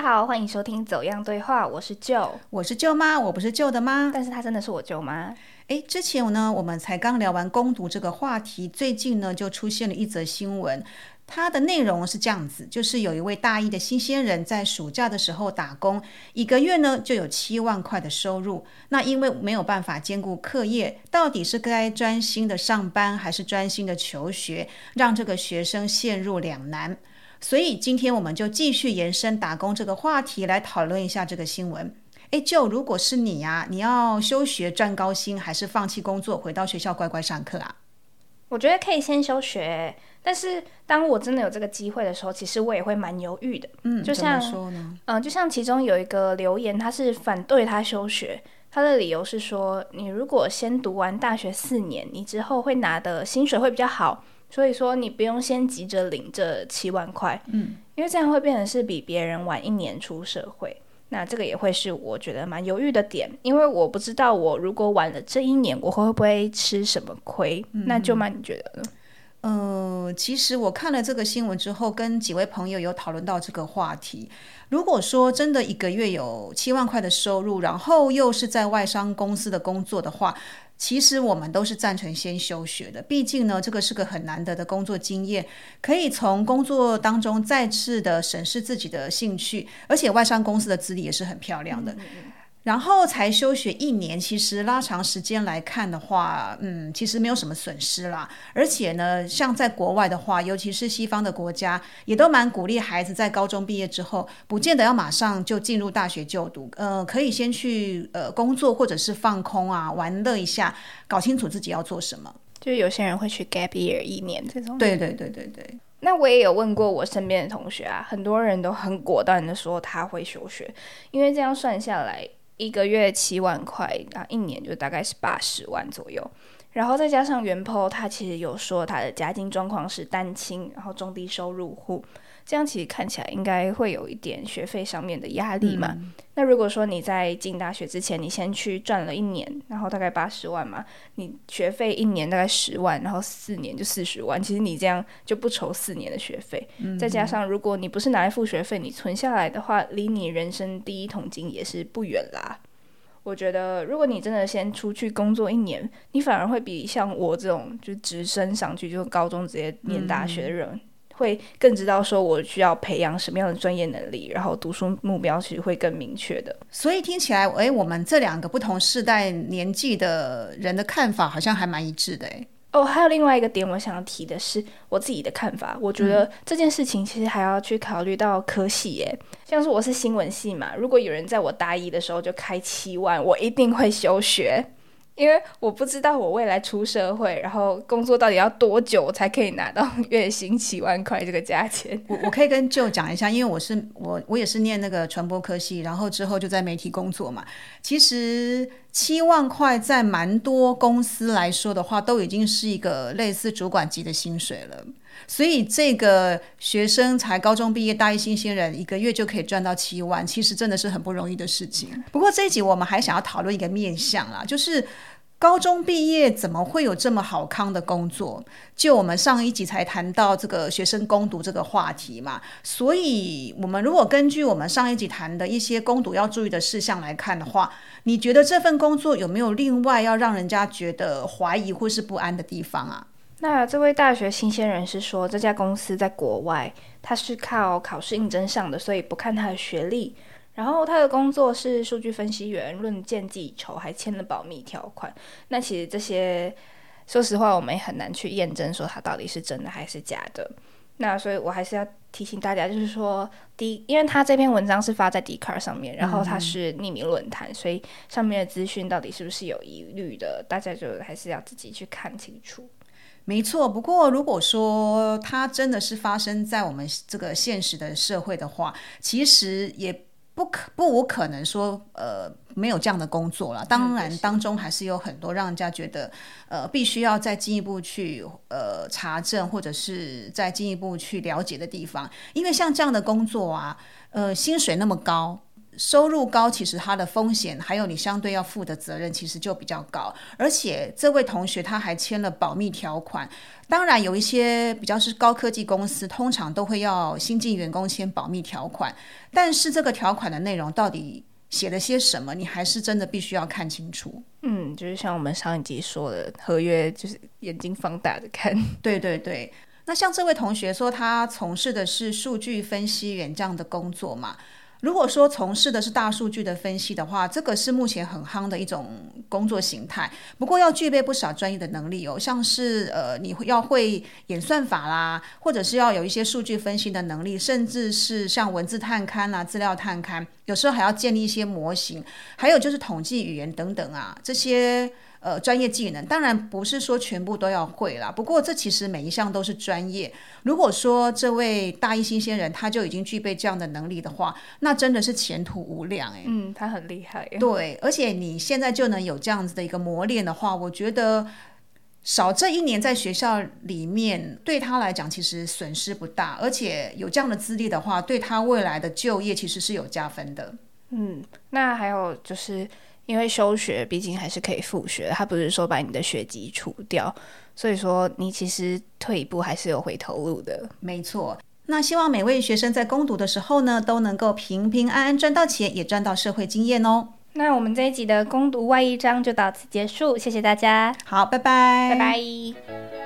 好，欢迎收听《走样对话》，我是舅，我是舅妈，我不是舅的妈。但是她真的是我舅妈。诶，之前呢，我们才刚聊完攻读这个话题，最近呢，就出现了一则新闻。它的内容是这样子，就是有一位大一的新鲜人在暑假的时候打工，一个月呢就有七万块的收入。那因为没有办法兼顾课业，到底是该专心的上班还是专心的求学，让这个学生陷入两难。所以今天我们就继续延伸打工这个话题来讨论一下这个新闻。哎，就如果是你呀，你要休学赚高薪，还是放弃工作回到学校乖乖上课啊？我觉得可以先休学。但是当我真的有这个机会的时候，其实我也会蛮犹豫的。嗯，就像嗯，就像其中有一个留言，他是反对他休学，他的理由是说，你如果先读完大学四年，你之后会拿的薪水会比较好，所以说你不用先急着领这七万块。嗯，因为这样会变成是比别人晚一年出社会，那这个也会是我觉得蛮犹豫的点，因为我不知道我如果晚了这一年，我会不会吃什么亏？那就蛮你觉得呢？呃，其实我看了这个新闻之后，跟几位朋友有讨论到这个话题。如果说真的一个月有七万块的收入，然后又是在外商公司的工作的话，其实我们都是赞成先休学的。毕竟呢，这个是个很难得的工作经验，可以从工作当中再次的审视自己的兴趣，而且外商公司的资历也是很漂亮的。然后才休学一年，其实拉长时间来看的话，嗯，其实没有什么损失啦。而且呢，像在国外的话，尤其是西方的国家，也都蛮鼓励孩子在高中毕业之后，不见得要马上就进入大学就读，呃，可以先去呃工作或者是放空啊，玩乐一下，搞清楚自己要做什么。就有些人会去 gap year 一年这种。对对对对对。那我也有问过我身边的同学啊，很多人都很果断的说他会休学，因为这样算下来。一个月七万块，啊，一年就大概是八十万左右，然后再加上元抛，他其实有说他的家境状况是单亲，然后中低收入户。这样其实看起来应该会有一点学费上面的压力嘛？那如果说你在进大学之前，你先去赚了一年，然后大概八十万嘛，你学费一年大概十万，然后四年就四十万，其实你这样就不愁四年的学费。再加上如果你不是拿来付学费，你存下来的话，离你人生第一桶金也是不远啦。我觉得如果你真的先出去工作一年，你反而会比像我这种就直升上去，就高中直接念大学的人。会更知道说我需要培养什么样的专业能力，然后读书目标其实会更明确的。所以听起来，哎，我们这两个不同世代年纪的人的看法好像还蛮一致的，哎。哦，还有另外一个点，我想要提的是我自己的看法。我觉得这件事情其实还要去考虑到科系，耶，像是我是新闻系嘛，如果有人在我大一的时候就开七万，我一定会休学。因为我不知道我未来出社会，然后工作到底要多久才可以拿到月薪七万块这个价钱。我我可以跟舅讲一下，因为我是我我也是念那个传播科系，然后之后就在媒体工作嘛。其实七万块在蛮多公司来说的话，都已经是一个类似主管级的薪水了。所以这个学生才高中毕业，大一新鲜人，一个月就可以赚到七万，其实真的是很不容易的事情。不过这一集我们还想要讨论一个面向啦，就是高中毕业怎么会有这么好康的工作？就我们上一集才谈到这个学生攻读这个话题嘛，所以我们如果根据我们上一集谈的一些攻读要注意的事项来看的话，你觉得这份工作有没有另外要让人家觉得怀疑或是不安的地方啊？那这位大学新鲜人是说，这家公司在国外，他是靠考试应征上的，所以不看他的学历。然后他的工作是数据分析员，论件计酬，还签了保密条款。那其实这些，说实话，我们也很难去验证说他到底是真的还是假的。那所以我还是要提醒大家，就是说，第，因为他这篇文章是发在 d c a r 上面，然后它是匿名论坛，所以上面的资讯到底是不是有疑虑的，大家就还是要自己去看清楚。没错，不过如果说它真的是发生在我们这个现实的社会的话，其实也不可不无可能说，呃，没有这样的工作了。当然，当中还是有很多让人家觉得，呃，必须要再进一步去呃查证，或者是再进一步去了解的地方。因为像这样的工作啊，呃，薪水那么高。收入高，其实它的风险还有你相对要负的责任，其实就比较高。而且这位同学他还签了保密条款。当然，有一些比较是高科技公司，通常都会要新进员工签保密条款。但是这个条款的内容到底写了些什么，你还是真的必须要看清楚。嗯，就是像我们上一集说的，合约就是眼睛放大的看。对对对。那像这位同学说，他从事的是数据分析员这样的工作嘛？如果说从事的是大数据的分析的话，这个是目前很夯的一种工作形态。不过要具备不少专业的能力哦，像是呃，你要会演算法啦，或者是要有一些数据分析的能力，甚至是像文字探勘啦、资料探勘，有时候还要建立一些模型，还有就是统计语言等等啊，这些。呃，专业技能当然不是说全部都要会啦，不过这其实每一项都是专业。如果说这位大一新鲜人他就已经具备这样的能力的话，那真的是前途无量哎。嗯，他很厉害。对，而且你现在就能有这样子的一个磨练的话，我觉得少这一年在学校里面对他来讲其实损失不大，而且有这样的资历的话，对他未来的就业其实是有加分的。嗯，那还有就是。因为休学毕竟还是可以复学，他不是说把你的学籍除掉，所以说你其实退一步还是有回头路的。没错，那希望每位学生在攻读的时候呢，都能够平平安安赚到钱，也赚到社会经验哦。那我们这一集的攻读外一章就到此结束，谢谢大家。好，拜拜，拜拜。